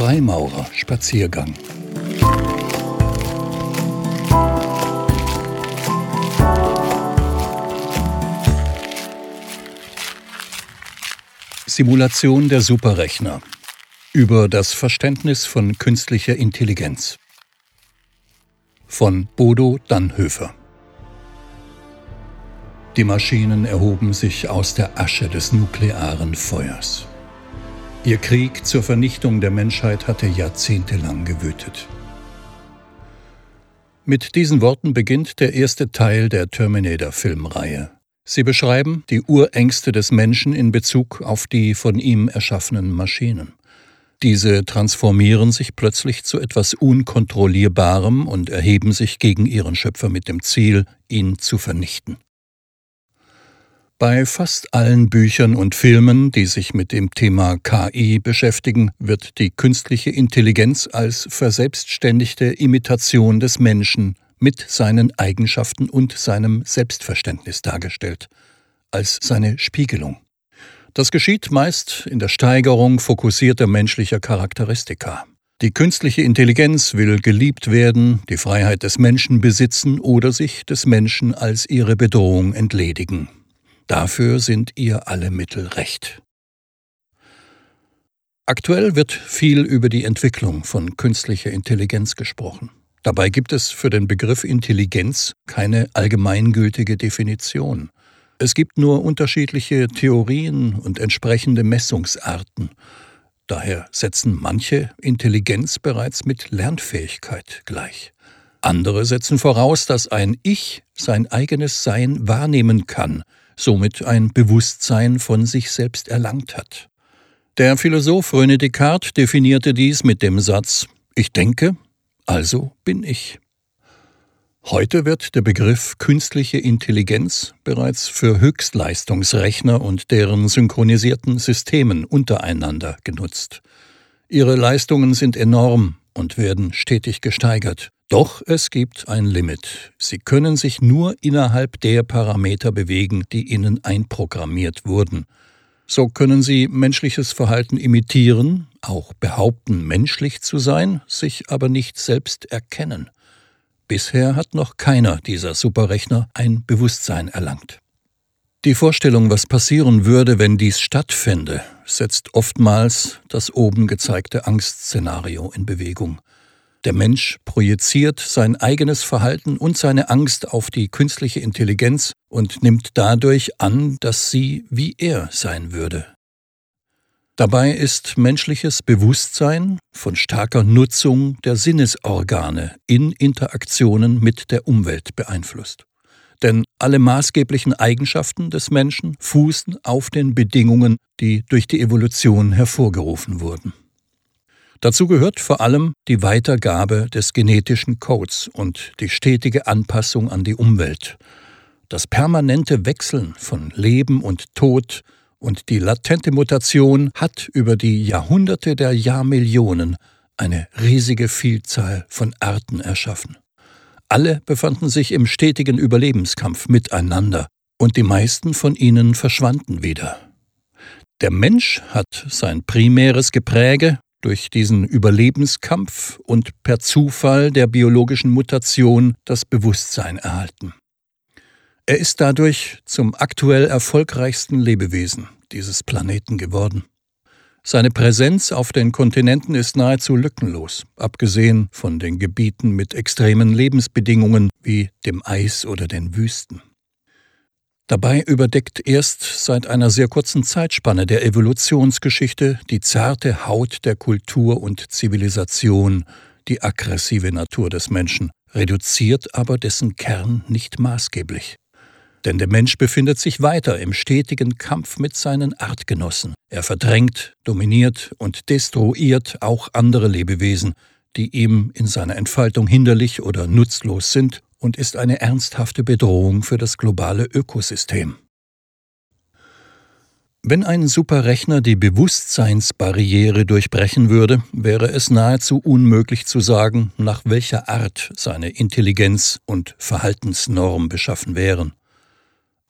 Freimaurer-Spaziergang. Simulation der Superrechner über das Verständnis von künstlicher Intelligenz von Bodo Dannhöfer Die Maschinen erhoben sich aus der Asche des nuklearen Feuers. Ihr Krieg zur Vernichtung der Menschheit hatte jahrzehntelang gewütet. Mit diesen Worten beginnt der erste Teil der Terminator-Filmreihe. Sie beschreiben die Urängste des Menschen in Bezug auf die von ihm erschaffenen Maschinen. Diese transformieren sich plötzlich zu etwas Unkontrollierbarem und erheben sich gegen ihren Schöpfer mit dem Ziel, ihn zu vernichten. Bei fast allen Büchern und Filmen, die sich mit dem Thema KI beschäftigen, wird die künstliche Intelligenz als verselbstständigte Imitation des Menschen mit seinen Eigenschaften und seinem Selbstverständnis dargestellt, als seine Spiegelung. Das geschieht meist in der Steigerung fokussierter menschlicher Charakteristika. Die künstliche Intelligenz will geliebt werden, die Freiheit des Menschen besitzen oder sich des Menschen als ihre Bedrohung entledigen. Dafür sind ihr alle Mittel recht. Aktuell wird viel über die Entwicklung von künstlicher Intelligenz gesprochen. Dabei gibt es für den Begriff Intelligenz keine allgemeingültige Definition. Es gibt nur unterschiedliche Theorien und entsprechende Messungsarten. Daher setzen manche Intelligenz bereits mit Lernfähigkeit gleich. Andere setzen voraus, dass ein Ich sein eigenes Sein wahrnehmen kann, somit ein Bewusstsein von sich selbst erlangt hat. Der Philosoph René Descartes definierte dies mit dem Satz Ich denke, also bin ich. Heute wird der Begriff künstliche Intelligenz bereits für Höchstleistungsrechner und deren synchronisierten Systemen untereinander genutzt. Ihre Leistungen sind enorm und werden stetig gesteigert. Doch es gibt ein Limit. Sie können sich nur innerhalb der Parameter bewegen, die ihnen einprogrammiert wurden. So können sie menschliches Verhalten imitieren, auch behaupten, menschlich zu sein, sich aber nicht selbst erkennen. Bisher hat noch keiner dieser Superrechner ein Bewusstsein erlangt. Die Vorstellung, was passieren würde, wenn dies stattfände, setzt oftmals das oben gezeigte Angstszenario in Bewegung. Der Mensch projiziert sein eigenes Verhalten und seine Angst auf die künstliche Intelligenz und nimmt dadurch an, dass sie wie er sein würde. Dabei ist menschliches Bewusstsein von starker Nutzung der Sinnesorgane in Interaktionen mit der Umwelt beeinflusst. Denn alle maßgeblichen Eigenschaften des Menschen fußen auf den Bedingungen, die durch die Evolution hervorgerufen wurden. Dazu gehört vor allem die Weitergabe des genetischen Codes und die stetige Anpassung an die Umwelt. Das permanente Wechseln von Leben und Tod und die latente Mutation hat über die Jahrhunderte der Jahrmillionen eine riesige Vielzahl von Arten erschaffen. Alle befanden sich im stetigen Überlebenskampf miteinander, und die meisten von ihnen verschwanden wieder. Der Mensch hat sein primäres Gepräge durch diesen Überlebenskampf und per Zufall der biologischen Mutation das Bewusstsein erhalten. Er ist dadurch zum aktuell erfolgreichsten Lebewesen dieses Planeten geworden. Seine Präsenz auf den Kontinenten ist nahezu lückenlos, abgesehen von den Gebieten mit extremen Lebensbedingungen wie dem Eis oder den Wüsten. Dabei überdeckt erst seit einer sehr kurzen Zeitspanne der Evolutionsgeschichte die zarte Haut der Kultur und Zivilisation die aggressive Natur des Menschen, reduziert aber dessen Kern nicht maßgeblich. Denn der Mensch befindet sich weiter im stetigen Kampf mit seinen Artgenossen. Er verdrängt, dominiert und destruiert auch andere Lebewesen, die ihm in seiner Entfaltung hinderlich oder nutzlos sind und ist eine ernsthafte Bedrohung für das globale Ökosystem. Wenn ein Superrechner die Bewusstseinsbarriere durchbrechen würde, wäre es nahezu unmöglich zu sagen, nach welcher Art seine Intelligenz und Verhaltensnorm beschaffen wären.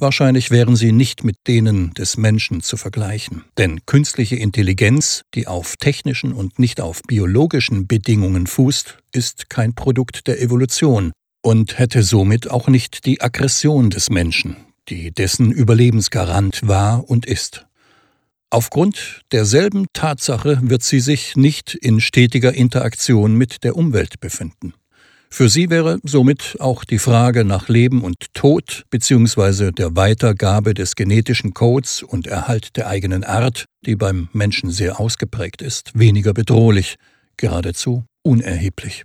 Wahrscheinlich wären sie nicht mit denen des Menschen zu vergleichen, denn künstliche Intelligenz, die auf technischen und nicht auf biologischen Bedingungen fußt, ist kein Produkt der Evolution und hätte somit auch nicht die Aggression des Menschen, die dessen Überlebensgarant war und ist. Aufgrund derselben Tatsache wird sie sich nicht in stetiger Interaktion mit der Umwelt befinden. Für sie wäre somit auch die Frage nach Leben und Tod bzw. der Weitergabe des genetischen Codes und Erhalt der eigenen Art, die beim Menschen sehr ausgeprägt ist, weniger bedrohlich, geradezu unerheblich.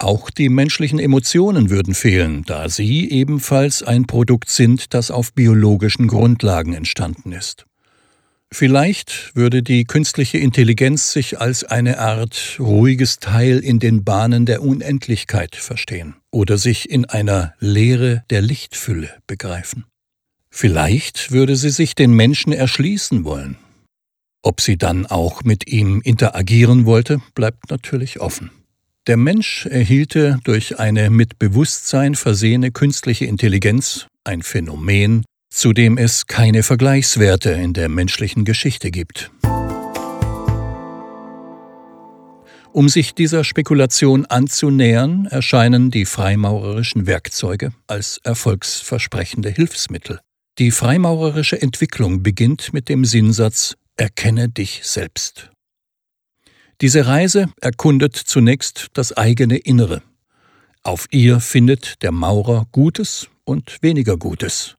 Auch die menschlichen Emotionen würden fehlen, da sie ebenfalls ein Produkt sind, das auf biologischen Grundlagen entstanden ist. Vielleicht würde die künstliche Intelligenz sich als eine Art ruhiges Teil in den Bahnen der Unendlichkeit verstehen oder sich in einer Leere der Lichtfülle begreifen. Vielleicht würde sie sich den Menschen erschließen wollen. Ob sie dann auch mit ihm interagieren wollte, bleibt natürlich offen. Der Mensch erhielte durch eine mit Bewusstsein versehene künstliche Intelligenz ein Phänomen, zu dem es keine Vergleichswerte in der menschlichen Geschichte gibt. Um sich dieser Spekulation anzunähern, erscheinen die freimaurerischen Werkzeuge als erfolgsversprechende Hilfsmittel. Die freimaurerische Entwicklung beginnt mit dem Sinnsatz Erkenne dich selbst. Diese Reise erkundet zunächst das eigene Innere. Auf ihr findet der Maurer Gutes und weniger Gutes,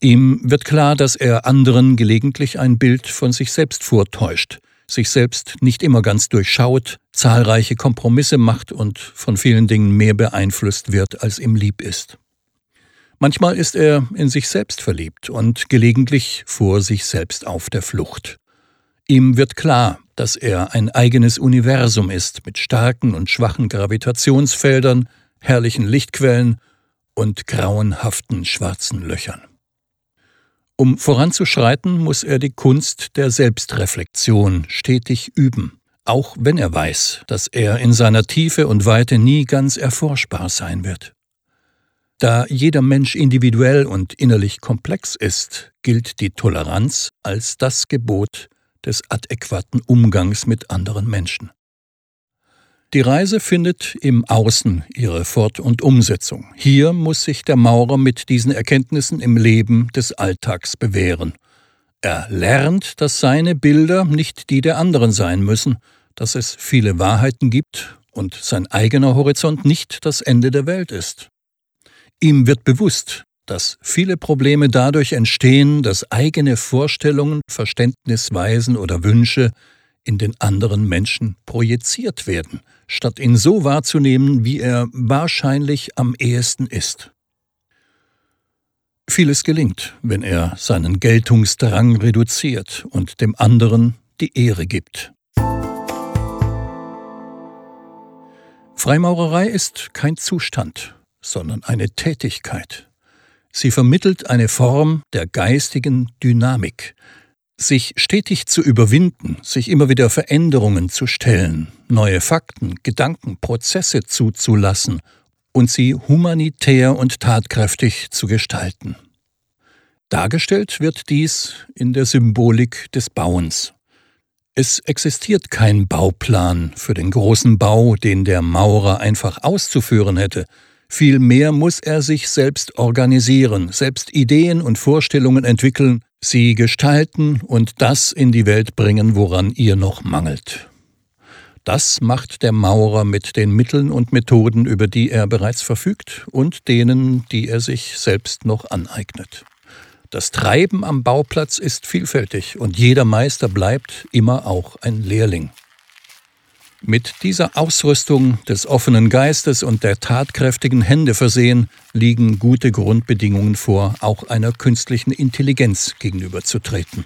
Ihm wird klar, dass er anderen gelegentlich ein Bild von sich selbst vortäuscht, sich selbst nicht immer ganz durchschaut, zahlreiche Kompromisse macht und von vielen Dingen mehr beeinflusst wird, als ihm lieb ist. Manchmal ist er in sich selbst verliebt und gelegentlich vor sich selbst auf der Flucht. Ihm wird klar, dass er ein eigenes Universum ist mit starken und schwachen Gravitationsfeldern, herrlichen Lichtquellen und grauenhaften schwarzen Löchern. Um voranzuschreiten, muss er die Kunst der Selbstreflexion stetig üben, auch wenn er weiß, dass er in seiner Tiefe und Weite nie ganz erforschbar sein wird. Da jeder Mensch individuell und innerlich komplex ist, gilt die Toleranz als das Gebot des adäquaten Umgangs mit anderen Menschen. Die Reise findet im Außen ihre Fort- und Umsetzung. Hier muss sich der Maurer mit diesen Erkenntnissen im Leben des Alltags bewähren. Er lernt, dass seine Bilder nicht die der anderen sein müssen, dass es viele Wahrheiten gibt und sein eigener Horizont nicht das Ende der Welt ist. Ihm wird bewusst, dass viele Probleme dadurch entstehen, dass eigene Vorstellungen, Verständnisweisen oder Wünsche in den anderen Menschen projiziert werden, statt ihn so wahrzunehmen, wie er wahrscheinlich am ehesten ist. Vieles gelingt, wenn er seinen Geltungsdrang reduziert und dem anderen die Ehre gibt. Freimaurerei ist kein Zustand, sondern eine Tätigkeit. Sie vermittelt eine Form der geistigen Dynamik, sich stetig zu überwinden, sich immer wieder Veränderungen zu stellen, neue Fakten, Gedanken, Prozesse zuzulassen und sie humanitär und tatkräftig zu gestalten. Dargestellt wird dies in der Symbolik des Bauens. Es existiert kein Bauplan für den großen Bau, den der Maurer einfach auszuführen hätte, Vielmehr muss er sich selbst organisieren, selbst Ideen und Vorstellungen entwickeln, sie gestalten und das in die Welt bringen, woran ihr noch mangelt. Das macht der Maurer mit den Mitteln und Methoden, über die er bereits verfügt und denen, die er sich selbst noch aneignet. Das Treiben am Bauplatz ist vielfältig und jeder Meister bleibt immer auch ein Lehrling. Mit dieser Ausrüstung des offenen Geistes und der tatkräftigen Hände versehen, liegen gute Grundbedingungen vor, auch einer künstlichen Intelligenz gegenüberzutreten.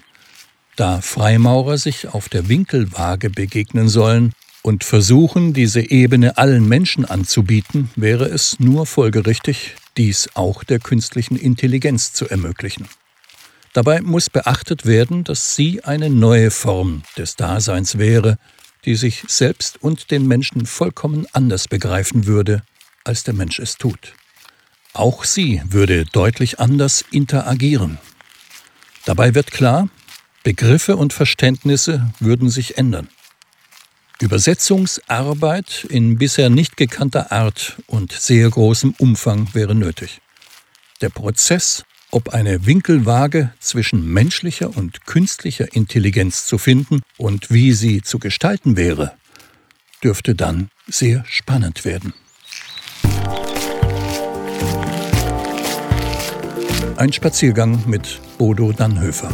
Da Freimaurer sich auf der Winkelwaage begegnen sollen und versuchen, diese Ebene allen Menschen anzubieten, wäre es nur folgerichtig, dies auch der künstlichen Intelligenz zu ermöglichen. Dabei muss beachtet werden, dass sie eine neue Form des Daseins wäre, die sich selbst und den Menschen vollkommen anders begreifen würde, als der Mensch es tut. Auch sie würde deutlich anders interagieren. Dabei wird klar, Begriffe und Verständnisse würden sich ändern. Übersetzungsarbeit in bisher nicht gekannter Art und sehr großem Umfang wäre nötig. Der Prozess, ob eine Winkelwaage zwischen menschlicher und künstlicher Intelligenz zu finden und wie sie zu gestalten wäre, dürfte dann sehr spannend werden. Ein Spaziergang mit Bodo Dannhöfer.